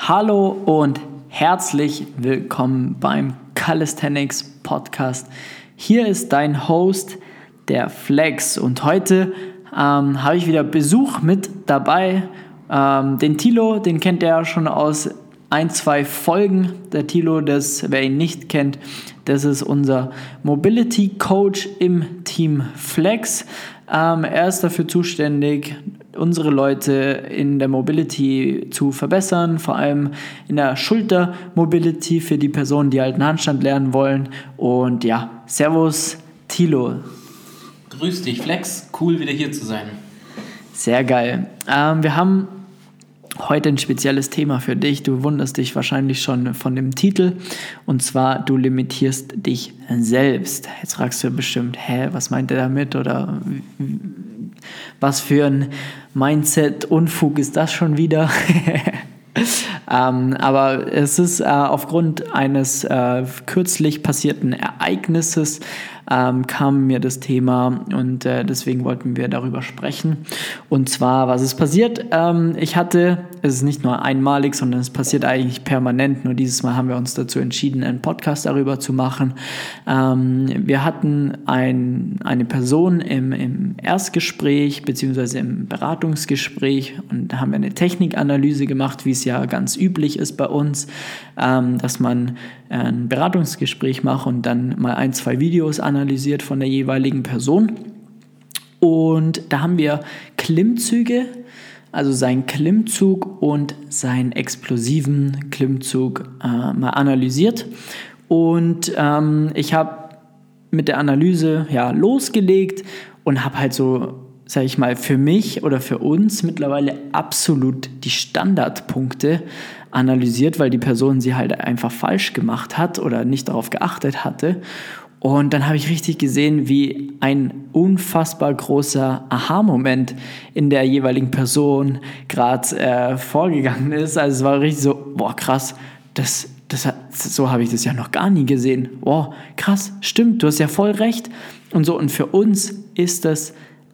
Hallo und herzlich willkommen beim Calisthenics Podcast. Hier ist dein Host, der Flex, und heute ähm, habe ich wieder Besuch mit dabei. Ähm, den Tilo, den kennt ihr schon aus ein, zwei Folgen. Der Tilo, das, wer ihn nicht kennt, das ist unser Mobility Coach im Team Flex. Ähm, er ist dafür zuständig, unsere Leute in der Mobility zu verbessern, vor allem in der Schulter-Mobility für die Personen, die halt einen Handstand lernen wollen. Und ja, Servus, Tilo. Grüß dich, Flex. Cool, wieder hier zu sein. Sehr geil. Ähm, wir haben heute ein spezielles Thema für dich. Du wunderst dich wahrscheinlich schon von dem Titel. Und zwar, du limitierst dich selbst. Jetzt fragst du bestimmt, hä, was meint er damit? Oder was für ein Mindset-Unfug ist das schon wieder? ähm, aber es ist äh, aufgrund eines äh, kürzlich passierten Ereignisses ähm, kam mir das Thema und äh, deswegen wollten wir darüber sprechen. Und zwar, was ist passiert? Ähm, ich hatte, es ist nicht nur einmalig, sondern es passiert eigentlich permanent. Nur dieses Mal haben wir uns dazu entschieden, einen Podcast darüber zu machen. Ähm, wir hatten ein, eine Person im, im Erstgespräch beziehungsweise im Beratungsgespräch und haben eine Technikanalyse gemacht, wie es ja ganz üblich ist bei uns, ähm, dass man ein Beratungsgespräch macht und dann mal ein, zwei Videos analysiert analysiert von der jeweiligen Person. Und da haben wir Klimmzüge, also seinen Klimmzug und seinen explosiven Klimmzug äh, mal analysiert. Und ähm, ich habe mit der Analyse ja losgelegt und habe halt so, sage ich mal, für mich oder für uns mittlerweile absolut die Standardpunkte analysiert, weil die Person sie halt einfach falsch gemacht hat oder nicht darauf geachtet hatte. Und dann habe ich richtig gesehen, wie ein unfassbar großer Aha-Moment in der jeweiligen Person gerade äh, vorgegangen ist. Also es war richtig so, boah, krass, das, das, so habe ich das ja noch gar nie gesehen. Boah, krass, stimmt, du hast ja voll recht. Und so, und für uns ist das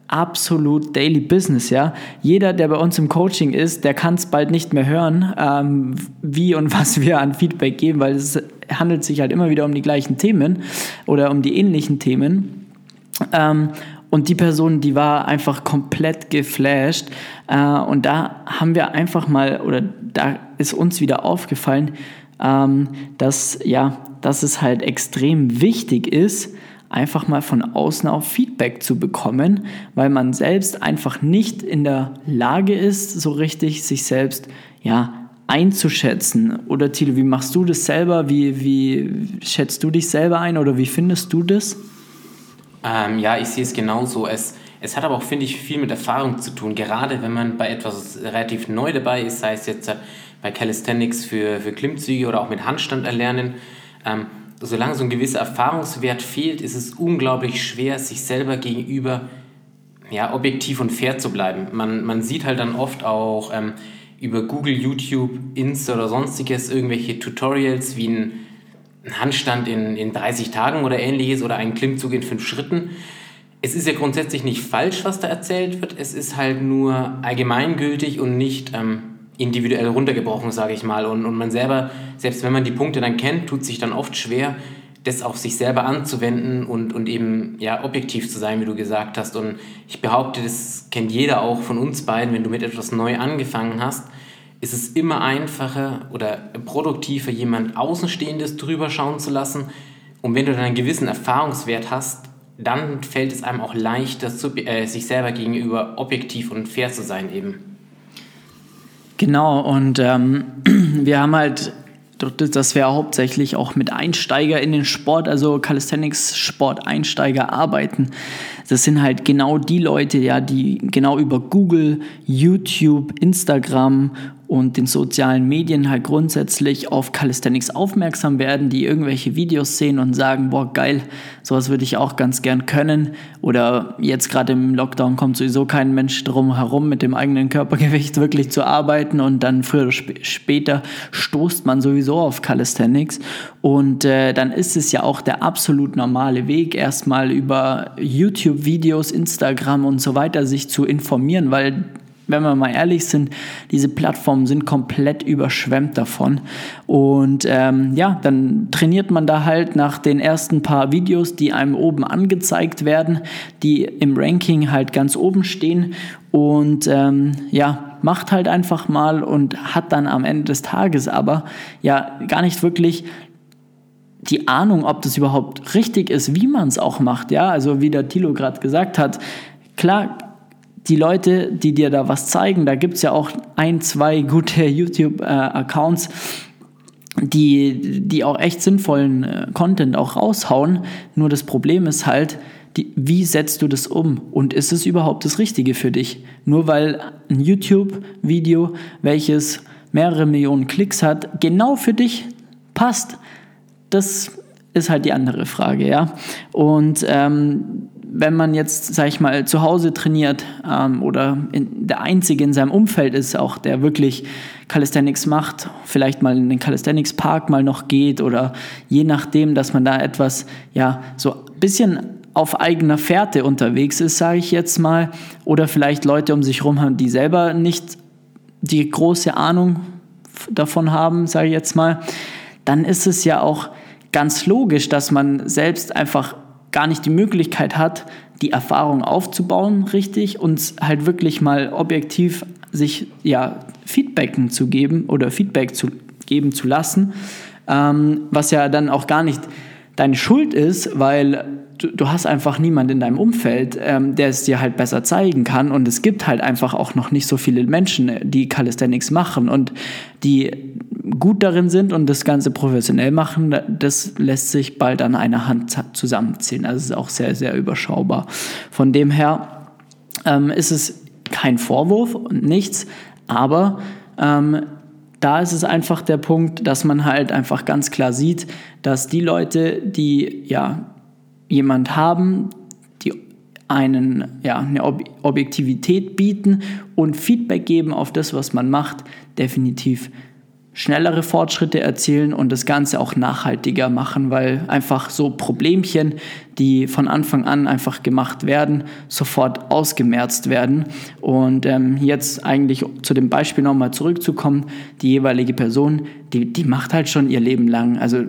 absolut Daily Business, ja. Jeder, der bei uns im Coaching ist, der kann es bald nicht mehr hören, ähm, wie und was wir an Feedback geben, weil es handelt sich halt immer wieder um die gleichen Themen oder um die ähnlichen Themen. Ähm, und die Person, die war einfach komplett geflasht. Äh, und da haben wir einfach mal, oder da ist uns wieder aufgefallen, ähm, dass, ja, dass es halt extrem wichtig ist, einfach mal von außen auf Feedback zu bekommen, weil man selbst einfach nicht in der Lage ist, so richtig sich selbst ja, einzuschätzen. Oder Thilo, wie machst du das selber? Wie, wie schätzt du dich selber ein oder wie findest du das? Ähm, ja, ich sehe es genauso. Es, es hat aber auch, finde ich, viel mit Erfahrung zu tun. Gerade wenn man bei etwas relativ neu dabei ist, sei es jetzt bei Calisthenics für, für Klimmzüge oder auch mit Handstand erlernen. Ähm, solange so ein gewisser Erfahrungswert fehlt, ist es unglaublich schwer, sich selber gegenüber ja, objektiv und fair zu bleiben. Man, man sieht halt dann oft auch ähm, über Google, YouTube, Insta oder sonstiges irgendwelche Tutorials wie ein Handstand in, in 30 Tagen oder ähnliches oder einen Klimmzug in fünf Schritten. Es ist ja grundsätzlich nicht falsch, was da erzählt wird. Es ist halt nur allgemeingültig und nicht ähm, individuell runtergebrochen, sage ich mal. Und, und man selber, selbst wenn man die Punkte dann kennt, tut sich dann oft schwer, das auf sich selber anzuwenden und, und eben ja, objektiv zu sein, wie du gesagt hast. Und ich behaupte, das kennt jeder auch von uns beiden, wenn du mit etwas neu angefangen hast, ist es immer einfacher oder produktiver, jemand Außenstehendes drüber schauen zu lassen. Und wenn du dann einen gewissen Erfahrungswert hast, dann fällt es einem auch leichter, äh, sich selber gegenüber objektiv und fair zu sein eben. Genau, und ähm, wir haben halt, dass wir hauptsächlich auch mit Einsteiger in den Sport, also Calisthenics-Sport-Einsteiger arbeiten. Das sind halt genau die Leute, ja, die genau über Google, YouTube, Instagram und den sozialen Medien halt grundsätzlich auf Calisthenics aufmerksam werden, die irgendwelche Videos sehen und sagen, boah, geil, sowas würde ich auch ganz gern können. Oder jetzt gerade im Lockdown kommt sowieso kein Mensch drum herum, mit dem eigenen Körpergewicht wirklich zu arbeiten und dann früher oder sp später stoßt man sowieso auf Calisthenics. Und äh, dann ist es ja auch der absolut normale Weg, erstmal über YouTube-Videos, Instagram und so weiter sich zu informieren, weil wenn wir mal ehrlich sind, diese Plattformen sind komplett überschwemmt davon. Und ähm, ja, dann trainiert man da halt nach den ersten paar Videos, die einem oben angezeigt werden, die im Ranking halt ganz oben stehen. Und ähm, ja, macht halt einfach mal und hat dann am Ende des Tages aber ja gar nicht wirklich die Ahnung, ob das überhaupt richtig ist, wie man es auch macht. Ja, also wie der Thilo gerade gesagt hat, klar die Leute, die dir da was zeigen, da gibt es ja auch ein, zwei gute YouTube-Accounts, die, die auch echt sinnvollen äh, Content auch raushauen. Nur das Problem ist halt, die, wie setzt du das um? Und ist es überhaupt das Richtige für dich? Nur weil ein YouTube-Video, welches mehrere Millionen Klicks hat, genau für dich passt, das ist halt die andere Frage, ja. Und ähm, wenn man jetzt, sag ich mal, zu Hause trainiert ähm, oder der Einzige in seinem Umfeld ist, auch der wirklich Calisthenics macht, vielleicht mal in den Calisthenics Park mal noch geht oder je nachdem, dass man da etwas, ja, so ein bisschen auf eigener Fährte unterwegs ist, sage ich jetzt mal, oder vielleicht Leute um sich herum haben, die selber nicht die große Ahnung davon haben, sage ich jetzt mal, dann ist es ja auch ganz logisch, dass man selbst einfach gar nicht die Möglichkeit hat, die Erfahrung aufzubauen, richtig, und halt wirklich mal objektiv sich ja Feedbacken zu geben oder Feedback zu geben zu lassen, ähm, was ja dann auch gar nicht deine Schuld ist, weil du, du hast einfach niemand in deinem Umfeld, ähm, der es dir halt besser zeigen kann. Und es gibt halt einfach auch noch nicht so viele Menschen, die Calisthenics machen und die gut darin sind und das Ganze professionell machen, das lässt sich bald an einer Hand zusammenzählen. Also es ist auch sehr, sehr überschaubar. Von dem her ähm, ist es kein Vorwurf und nichts, aber ähm, da ist es einfach der Punkt, dass man halt einfach ganz klar sieht, dass die Leute, die ja jemand haben, die einen, ja, eine Ob Objektivität bieten und Feedback geben auf das, was man macht, definitiv schnellere Fortschritte erzielen und das Ganze auch nachhaltiger machen, weil einfach so Problemchen, die von Anfang an einfach gemacht werden, sofort ausgemerzt werden. Und ähm, jetzt eigentlich zu dem Beispiel nochmal zurückzukommen, die jeweilige Person, die, die macht halt schon ihr Leben lang, also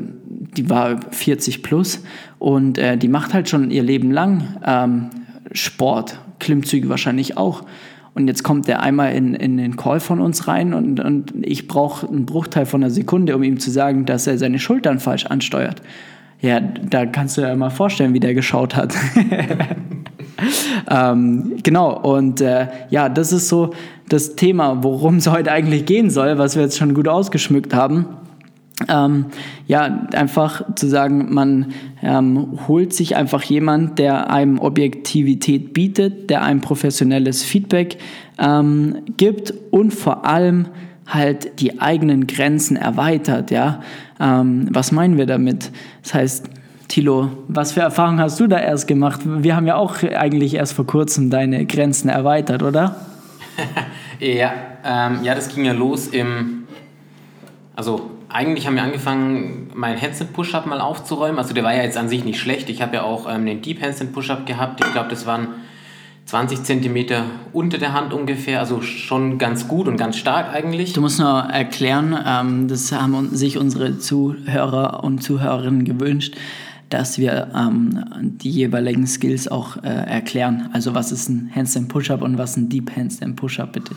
die war 40 plus und äh, die macht halt schon ihr Leben lang ähm, Sport, Klimmzüge wahrscheinlich auch. Und jetzt kommt der einmal in, in den Call von uns rein und, und ich brauche einen Bruchteil von einer Sekunde, um ihm zu sagen, dass er seine Schultern falsch ansteuert. Ja, da kannst du dir mal vorstellen, wie der geschaut hat. ähm, genau, und äh, ja, das ist so das Thema, worum es heute eigentlich gehen soll, was wir jetzt schon gut ausgeschmückt haben. Ähm, ja, einfach zu sagen, man ähm, holt sich einfach jemand, der einem Objektivität bietet, der einem professionelles Feedback ähm, gibt und vor allem halt die eigenen Grenzen erweitert. Ja, ähm, was meinen wir damit? Das heißt, Tilo, was für Erfahrungen hast du da erst gemacht? Wir haben ja auch eigentlich erst vor kurzem deine Grenzen erweitert, oder? ja, ähm, ja, das ging ja los im, also eigentlich haben wir angefangen, meinen Handstand Push-Up mal aufzuräumen. Also der war ja jetzt an sich nicht schlecht. Ich habe ja auch ähm, den Deep Handstand Push-Up gehabt. Ich glaube, das waren 20 cm unter der Hand ungefähr. Also schon ganz gut und ganz stark eigentlich. Du musst nur erklären, ähm, das haben sich unsere Zuhörer und Zuhörerinnen gewünscht, dass wir ähm, die jeweiligen Skills auch äh, erklären. Also was ist ein Handstand Push-Up und was ein Deep Handstand Push-Up bitte?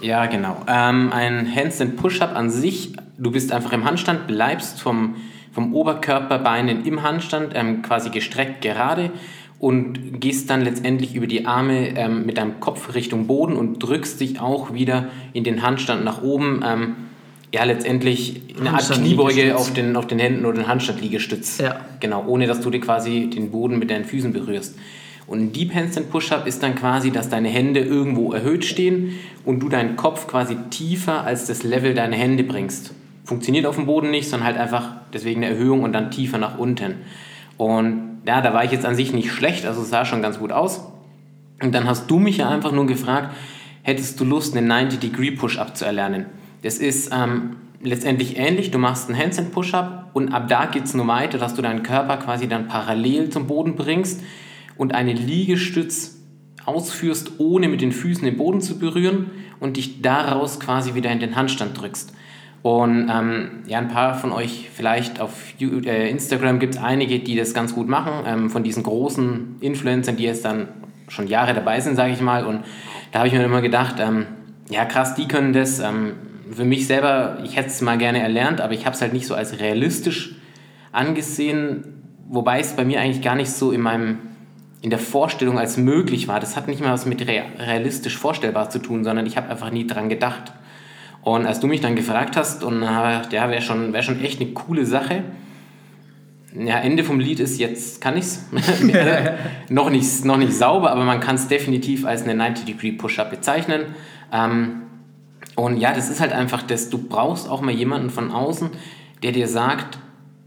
Ja, genau. Ähm, ein Handstand Push-Up an sich, du bist einfach im Handstand, bleibst vom, vom Oberkörperbeinen im Handstand ähm, quasi gestreckt gerade und gehst dann letztendlich über die Arme ähm, mit deinem Kopf Richtung Boden und drückst dich auch wieder in den Handstand nach oben. Ähm, ja, letztendlich eine Art Kniebeuge auf den, auf den Händen oder den Handstandliegestütz. Ja. Genau, ohne dass du dir quasi den Boden mit deinen Füßen berührst. Und ein Deep Handstand Push-Up ist dann quasi, dass deine Hände irgendwo erhöht stehen und du deinen Kopf quasi tiefer als das Level deiner Hände bringst. Funktioniert auf dem Boden nicht, sondern halt einfach deswegen eine Erhöhung und dann tiefer nach unten. Und ja, da war ich jetzt an sich nicht schlecht, also sah schon ganz gut aus. Und dann hast du mich ja einfach nur gefragt, hättest du Lust, einen 90-Degree Push-Up zu erlernen? Das ist ähm, letztendlich ähnlich. Du machst einen Handstand Push-Up und ab da geht es nur weiter, dass du deinen Körper quasi dann parallel zum Boden bringst und eine Liegestütz ausführst, ohne mit den Füßen den Boden zu berühren und dich daraus quasi wieder in den Handstand drückst. Und ähm, ja, ein paar von euch vielleicht auf äh, Instagram gibt es einige, die das ganz gut machen, ähm, von diesen großen Influencern, die jetzt dann schon Jahre dabei sind, sage ich mal. Und da habe ich mir immer gedacht, ähm, ja krass, die können das. Ähm, für mich selber, ich hätte es mal gerne erlernt, aber ich habe es halt nicht so als realistisch angesehen, wobei es bei mir eigentlich gar nicht so in meinem in der Vorstellung als möglich war. Das hat nicht mal was mit realistisch vorstellbar zu tun, sondern ich habe einfach nie dran gedacht. Und als du mich dann gefragt hast, und ja, wäre schon, wär schon echt eine coole Sache. Ja, Ende vom Lied ist, jetzt kann ich es. noch, nicht, noch nicht sauber, aber man kann es definitiv als eine 90-Degree-Push-Up bezeichnen. Ähm, und ja, das ist halt einfach das, du brauchst auch mal jemanden von außen, der dir sagt,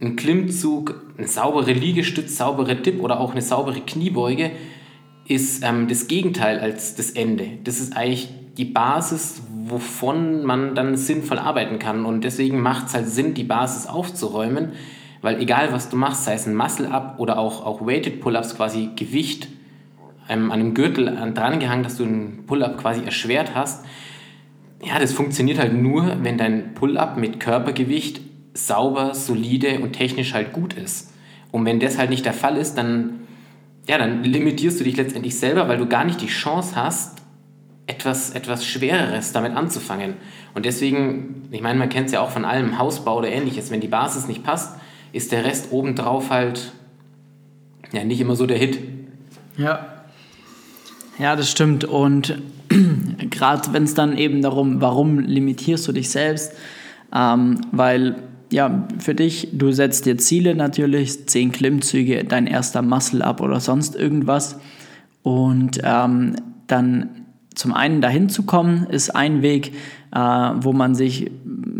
ein Klimmzug, eine saubere Liegestütz, saubere Dip oder auch eine saubere Kniebeuge ist ähm, das Gegenteil als das Ende. Das ist eigentlich die Basis, wovon man dann sinnvoll arbeiten kann. Und deswegen macht es halt Sinn, die Basis aufzuräumen, weil egal was du machst, sei es ein Muscle-Up oder auch, auch Weighted Pull-Ups, quasi Gewicht ähm, an einem Gürtel dran gehangen, dass du einen Pull-Up quasi erschwert hast. Ja, das funktioniert halt nur, wenn dein Pull-Up mit Körpergewicht sauber, solide und technisch halt gut ist. Und wenn das halt nicht der Fall ist, dann, ja, dann limitierst du dich letztendlich selber, weil du gar nicht die Chance hast, etwas, etwas Schwereres damit anzufangen. Und deswegen, ich meine, man kennt es ja auch von allem, Hausbau oder ähnliches, wenn die Basis nicht passt, ist der Rest obendrauf halt ja nicht immer so der Hit. Ja. Ja, das stimmt. Und gerade wenn es dann eben darum, warum limitierst du dich selbst, ähm, weil ja, für dich, du setzt dir Ziele natürlich, zehn Klimmzüge, dein erster Muscle-Up oder sonst irgendwas. Und ähm, dann zum einen dahin zu kommen, ist ein Weg, äh, wo man sich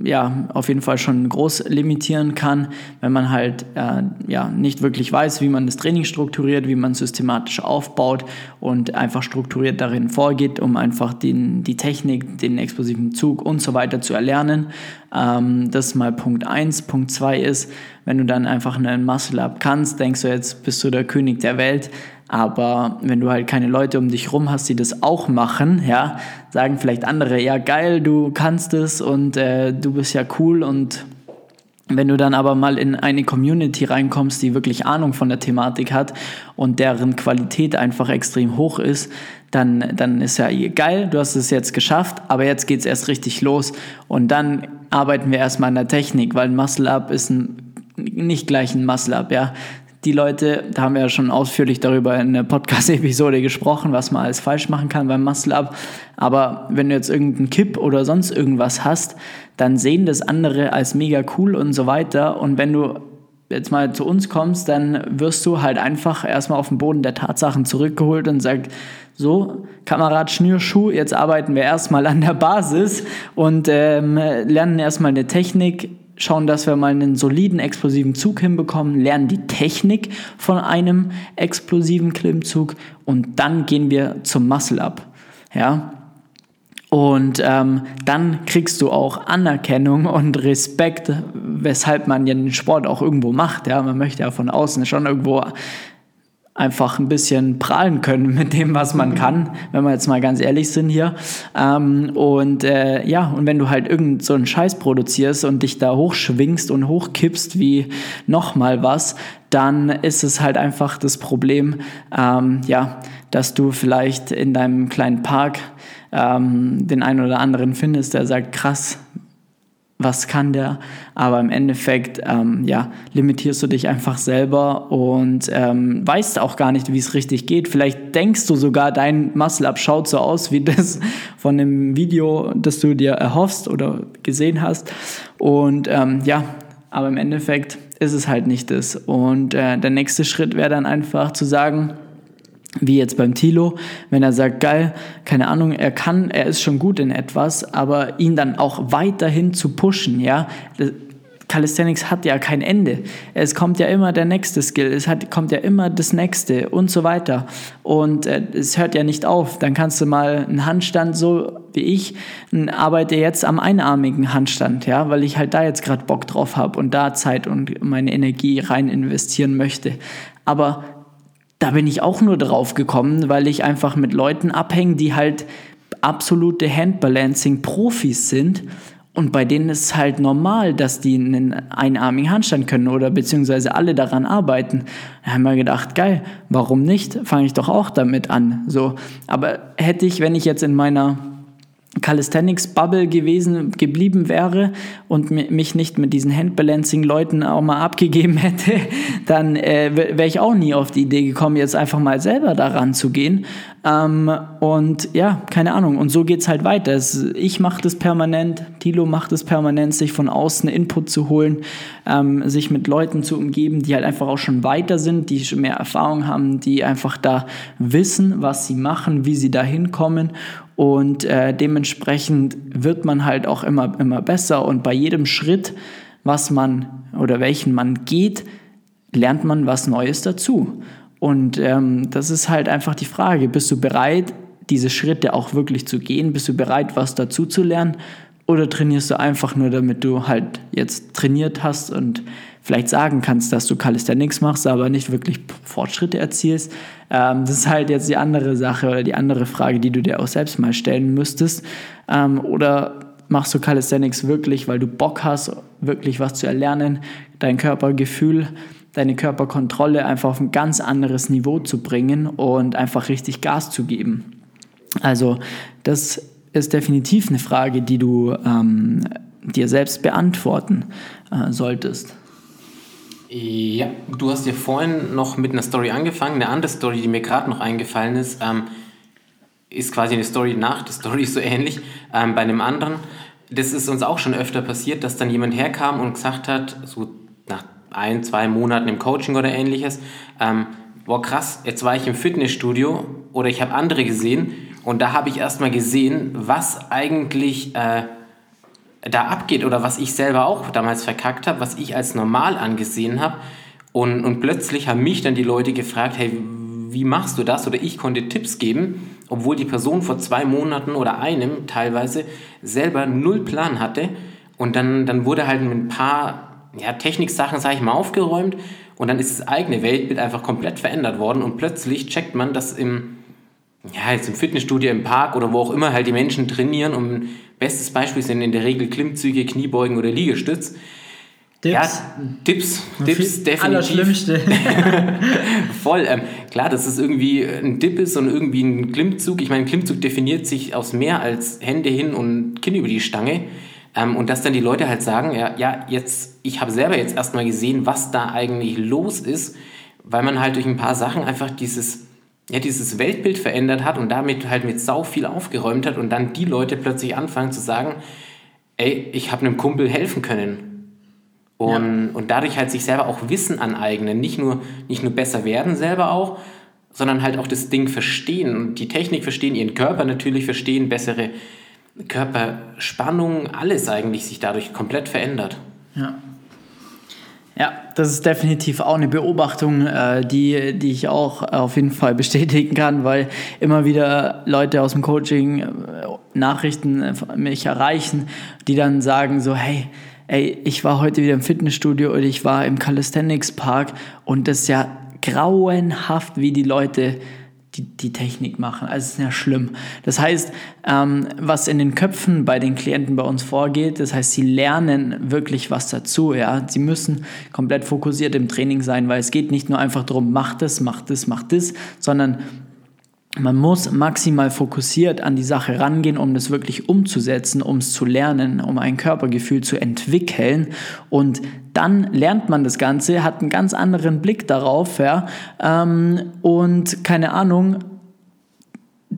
ja auf jeden Fall schon groß limitieren kann, wenn man halt äh, ja nicht wirklich weiß, wie man das Training strukturiert, wie man systematisch aufbaut und einfach strukturiert darin vorgeht, um einfach den, die Technik, den explosiven Zug und so weiter zu erlernen. Ähm, das ist mal Punkt 1. Punkt 2 ist, wenn du dann einfach einen Muscle-Up kannst, denkst du jetzt, bist du der König der Welt. Aber wenn du halt keine Leute um dich rum hast, die das auch machen, ja, sagen vielleicht andere, ja geil, du kannst es und äh, du bist ja cool. Und wenn du dann aber mal in eine Community reinkommst, die wirklich Ahnung von der Thematik hat und deren Qualität einfach extrem hoch ist, dann, dann ist ja geil, du hast es jetzt geschafft, aber jetzt geht es erst richtig los. Und dann arbeiten wir erstmal an der Technik, weil ein Muscle-Up ist ein, nicht gleich ein Muscle-Up, ja die Leute, da haben wir ja schon ausführlich darüber in der Podcast-Episode gesprochen, was man alles falsch machen kann beim Muscle-Up. Aber wenn du jetzt irgendeinen Kipp oder sonst irgendwas hast, dann sehen das andere als mega cool und so weiter. Und wenn du jetzt mal zu uns kommst, dann wirst du halt einfach erstmal auf den Boden der Tatsachen zurückgeholt und sagst, so, Kamerad Schnürschuh, jetzt arbeiten wir erstmal an der Basis und ähm, lernen erstmal eine Technik, schauen, dass wir mal einen soliden explosiven Zug hinbekommen, lernen die Technik von einem explosiven Klimmzug und dann gehen wir zum Muscle-Up. Ja, und ähm, dann kriegst du auch Anerkennung und Respekt, weshalb man ja den Sport auch irgendwo macht. Ja, man möchte ja von außen schon irgendwo einfach ein bisschen prahlen können mit dem, was man kann, wenn wir jetzt mal ganz ehrlich sind hier. Ähm, und äh, ja, und wenn du halt irgend so einen Scheiß produzierst und dich da hochschwingst und hochkippst wie nochmal was, dann ist es halt einfach das Problem, ähm, ja, dass du vielleicht in deinem kleinen Park ähm, den einen oder anderen findest, der sagt, krass, was kann der, aber im Endeffekt ähm, ja, limitierst du dich einfach selber und ähm, weißt auch gar nicht, wie es richtig geht. Vielleicht denkst du sogar, dein Muscle-Up schaut so aus wie das von dem Video, das du dir erhoffst oder gesehen hast. Und ähm, ja, aber im Endeffekt ist es halt nicht das. Und äh, der nächste Schritt wäre dann einfach zu sagen, wie jetzt beim Tilo, wenn er sagt, geil, keine Ahnung, er kann, er ist schon gut in etwas, aber ihn dann auch weiterhin zu pushen, ja. Calisthenics hat ja kein Ende. Es kommt ja immer der nächste Skill, es hat, kommt ja immer das nächste und so weiter. Und äh, es hört ja nicht auf. Dann kannst du mal einen Handstand, so wie ich, arbeite jetzt am einarmigen Handstand, ja, weil ich halt da jetzt gerade Bock drauf habe und da Zeit und meine Energie rein investieren möchte. Aber da bin ich auch nur drauf gekommen, weil ich einfach mit Leuten abhänge, die halt absolute Handbalancing-Profis sind. Und bei denen ist es halt normal, dass die einen einarmigen Handstand können oder beziehungsweise alle daran arbeiten. Da haben wir gedacht, geil, warum nicht? Fange ich doch auch damit an. So, aber hätte ich, wenn ich jetzt in meiner Calisthenics-Bubble gewesen, geblieben wäre und mich nicht mit diesen Handbalancing-Leuten auch mal abgegeben hätte, dann äh, wäre ich auch nie auf die Idee gekommen, jetzt einfach mal selber daran zu gehen. Ähm, und ja, keine Ahnung. Und so geht es halt weiter. ich mache das permanent, Tilo macht es permanent, sich von außen Input zu holen, ähm, sich mit Leuten zu umgeben, die halt einfach auch schon weiter sind, die schon mehr Erfahrung haben, die einfach da wissen, was sie machen, wie sie da hinkommen und äh, dementsprechend wird man halt auch immer, immer besser. Und bei jedem Schritt, was man oder welchen man geht, lernt man was Neues dazu. Und ähm, das ist halt einfach die Frage, bist du bereit, diese Schritte auch wirklich zu gehen? Bist du bereit, was dazu zu lernen? Oder trainierst du einfach nur, damit du halt jetzt trainiert hast und vielleicht sagen kannst, dass du Calisthenics machst, aber nicht wirklich Fortschritte erzielst? Ähm, das ist halt jetzt die andere Sache oder die andere Frage, die du dir auch selbst mal stellen müsstest. Ähm, oder machst du Calisthenics wirklich, weil du Bock hast, wirklich was zu erlernen, dein Körpergefühl, deine Körperkontrolle einfach auf ein ganz anderes Niveau zu bringen und einfach richtig Gas zu geben? Also das ist definitiv eine Frage, die du ähm, dir selbst beantworten äh, solltest. Ja, du hast ja vorhin noch mit einer Story angefangen. Eine andere Story, die mir gerade noch eingefallen ist, ähm, ist quasi eine Story nach der Story, so ähnlich, ähm, bei einem anderen. Das ist uns auch schon öfter passiert, dass dann jemand herkam und gesagt hat, so nach ein, zwei Monaten im Coaching oder ähnliches, ähm, boah krass, jetzt war ich im Fitnessstudio oder ich habe andere gesehen und da habe ich erstmal gesehen, was eigentlich... Äh, da abgeht oder was ich selber auch damals verkackt habe, was ich als normal angesehen habe. Und, und plötzlich haben mich dann die Leute gefragt, hey, wie machst du das? Oder ich konnte Tipps geben, obwohl die Person vor zwei Monaten oder einem teilweise selber null Plan hatte. Und dann, dann wurde halt ein paar ja, Techniksachen, sage ich mal, aufgeräumt. Und dann ist das eigene Weltbild einfach komplett verändert worden. Und plötzlich checkt man, dass im, ja, jetzt im Fitnessstudio, im Park oder wo auch immer halt die Menschen trainieren, um Bestes Beispiel sind in der Regel Klimmzüge, Kniebeugen oder Liegestütz. Tipps? Ja, Tipps, Tipps, definitiv. Allerschlimmste. Voll. Ähm, klar, dass es irgendwie ein Dip ist und irgendwie ein Klimmzug. Ich meine, ein Klimmzug definiert sich aus mehr als Hände hin und Kinn über die Stange. Ähm, und dass dann die Leute halt sagen, ja, ja jetzt, ich habe selber jetzt erstmal gesehen, was da eigentlich los ist, weil man halt durch ein paar Sachen einfach dieses ja, dieses Weltbild verändert hat und damit halt mit sau viel aufgeräumt hat und dann die Leute plötzlich anfangen zu sagen, ey, ich habe einem Kumpel helfen können. Und, ja. und dadurch halt sich selber auch Wissen aneignen, nicht nur, nicht nur besser werden selber auch, sondern halt auch das Ding verstehen und die Technik verstehen, ihren Körper natürlich verstehen, bessere Körperspannung, alles eigentlich sich dadurch komplett verändert. Ja. Ja, das ist definitiv auch eine Beobachtung, äh, die, die ich auch auf jeden Fall bestätigen kann, weil immer wieder Leute aus dem Coaching äh, Nachrichten äh, mich erreichen, die dann sagen so, hey, ey, ich war heute wieder im Fitnessstudio oder ich war im Calisthenics Park und das ist ja grauenhaft, wie die Leute die, die Technik machen. Also es ist ja schlimm. Das heißt, ähm, was in den Köpfen bei den Klienten bei uns vorgeht, das heißt, sie lernen wirklich was dazu. Ja? Sie müssen komplett fokussiert im Training sein, weil es geht nicht nur einfach darum, mach das, mach das, mach das, sondern man muss maximal fokussiert an die Sache rangehen, um das wirklich umzusetzen, um es zu lernen, um ein Körpergefühl zu entwickeln. Und dann lernt man das Ganze, hat einen ganz anderen Blick darauf, ja, ähm, und keine Ahnung,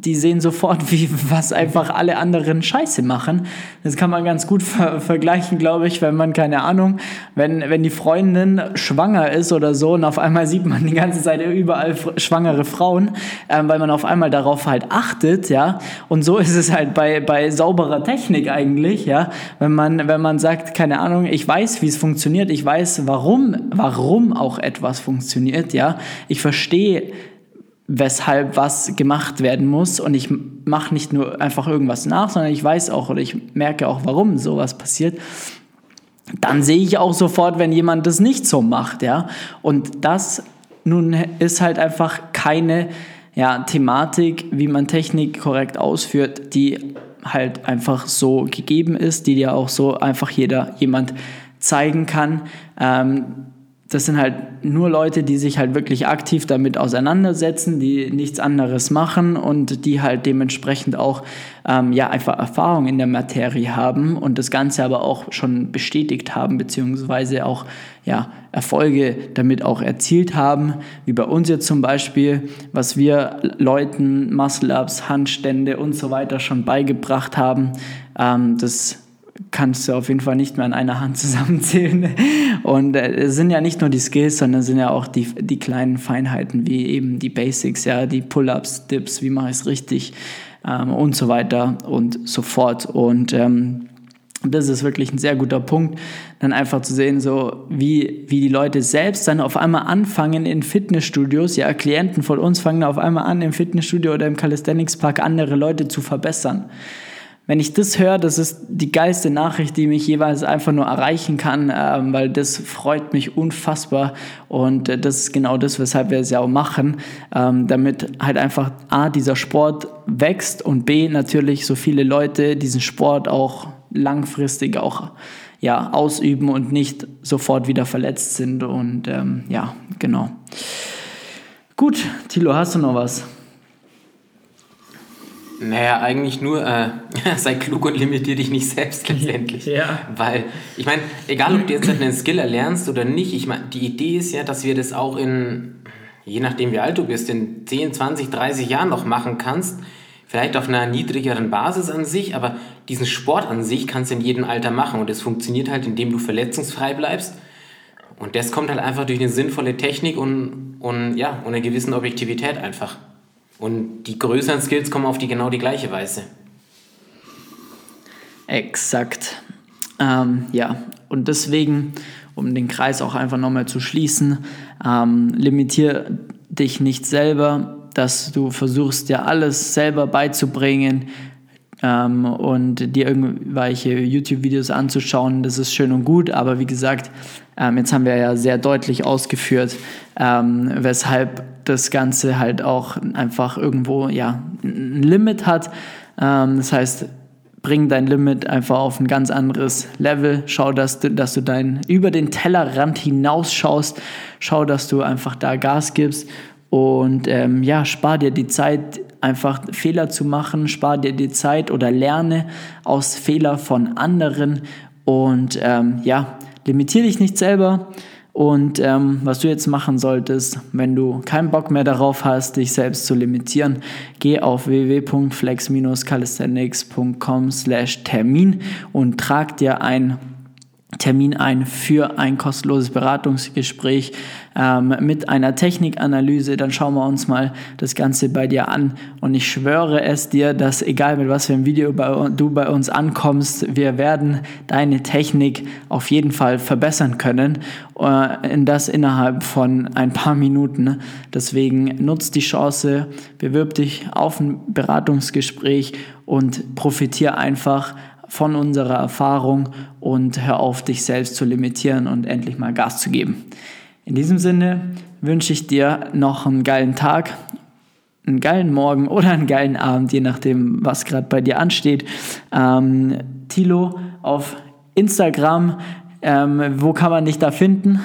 die sehen sofort, wie was einfach alle anderen Scheiße machen. Das kann man ganz gut ver vergleichen, glaube ich, wenn man, keine Ahnung, wenn, wenn die Freundin schwanger ist oder so und auf einmal sieht man die ganze Zeit überall schwangere Frauen, ähm, weil man auf einmal darauf halt achtet, ja. Und so ist es halt bei, bei sauberer Technik eigentlich, ja. Wenn man, wenn man sagt, keine Ahnung, ich weiß, wie es funktioniert, ich weiß, warum, warum auch etwas funktioniert, ja. Ich verstehe, weshalb was gemacht werden muss und ich mache nicht nur einfach irgendwas nach, sondern ich weiß auch oder ich merke auch, warum sowas passiert, dann sehe ich auch sofort, wenn jemand das nicht so macht, ja. Und das nun ist halt einfach keine ja, Thematik, wie man Technik korrekt ausführt, die halt einfach so gegeben ist, die dir auch so einfach jeder jemand zeigen kann. Ähm, das sind halt nur Leute, die sich halt wirklich aktiv damit auseinandersetzen, die nichts anderes machen und die halt dementsprechend auch ähm, ja einfach Erfahrung in der Materie haben und das Ganze aber auch schon bestätigt haben beziehungsweise auch ja Erfolge damit auch erzielt haben, wie bei uns jetzt zum Beispiel, was wir Leuten Muscle-Ups, Handstände und so weiter schon beigebracht haben. Ähm, das kannst du auf jeden Fall nicht mehr an einer Hand zusammenzählen. Und äh, es sind ja nicht nur die Skills, sondern es sind ja auch die, die kleinen Feinheiten, wie eben die Basics, ja, die Pull-ups, Dips, wie mache ich es richtig ähm, und so weiter und so fort. Und ähm, das ist wirklich ein sehr guter Punkt, dann einfach zu sehen, so wie, wie die Leute selbst dann auf einmal anfangen in Fitnessstudios, ja, Klienten von uns fangen auf einmal an, im Fitnessstudio oder im Calisthenics Park andere Leute zu verbessern wenn ich das höre, das ist die geilste Nachricht, die mich jeweils einfach nur erreichen kann, ähm, weil das freut mich unfassbar und äh, das ist genau das, weshalb wir es ja auch machen, ähm, damit halt einfach A, dieser Sport wächst und B, natürlich so viele Leute diesen Sport auch langfristig auch ja, ausüben und nicht sofort wieder verletzt sind und ähm, ja, genau. Gut, Tilo, hast du noch was? Naja, eigentlich nur, äh, sei klug und limitier dich nicht selbst letztendlich. Ja. Weil, ich meine, egal ob du jetzt einen Skill erlernst oder nicht, ich meine, die Idee ist ja, dass wir das auch in, je nachdem wie alt du bist, in 10, 20, 30 Jahren noch machen kannst. Vielleicht auf einer niedrigeren Basis an sich, aber diesen Sport an sich kannst du in jedem Alter machen und es funktioniert halt, indem du verletzungsfrei bleibst. Und das kommt halt einfach durch eine sinnvolle Technik und, und ja, und einer gewissen Objektivität einfach. Und die größeren Skills kommen auf die genau die gleiche Weise. Exakt. Ähm, ja, und deswegen, um den Kreis auch einfach nochmal zu schließen, ähm, limitier dich nicht selber, dass du versuchst, dir alles selber beizubringen ähm, und dir irgendwelche YouTube-Videos anzuschauen. Das ist schön und gut, aber wie gesagt, ähm, jetzt haben wir ja sehr deutlich ausgeführt, ähm, weshalb das Ganze halt auch einfach irgendwo ja, ein Limit hat. Ähm, das heißt, bring dein Limit einfach auf ein ganz anderes Level. Schau, dass du, dass du dein, über den Tellerrand hinausschaust. Schau, dass du einfach da Gas gibst. Und ähm, ja, spar dir die Zeit, einfach Fehler zu machen. Spar dir die Zeit oder lerne aus Fehler von anderen. Und ähm, ja, limitiere dich nicht selber. Und ähm, was du jetzt machen solltest, wenn du keinen Bock mehr darauf hast, dich selbst zu limitieren, geh auf www.flex-calisthenics.com/termin und trag dir ein Termin ein für ein kostenloses Beratungsgespräch ähm, mit einer Technikanalyse. Dann schauen wir uns mal das Ganze bei dir an. Und ich schwöre es dir, dass egal mit was für einem Video bei, du bei uns ankommst, wir werden deine Technik auf jeden Fall verbessern können. Äh, in das innerhalb von ein paar Minuten. Deswegen nutzt die Chance, bewirb dich auf ein Beratungsgespräch und profitiere einfach von unserer Erfahrung und hör auf, dich selbst zu limitieren und endlich mal Gas zu geben. In diesem Sinne wünsche ich dir noch einen geilen Tag, einen geilen Morgen oder einen geilen Abend, je nachdem, was gerade bei dir ansteht. Ähm, Tilo auf Instagram, ähm, wo kann man dich da finden?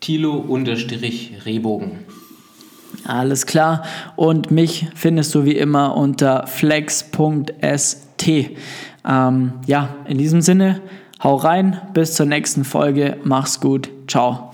Tilo-Rehbogen. Alles klar. Und mich findest du wie immer unter flex.st. Ähm, ja, in diesem Sinne, hau rein, bis zur nächsten Folge, mach's gut, ciao.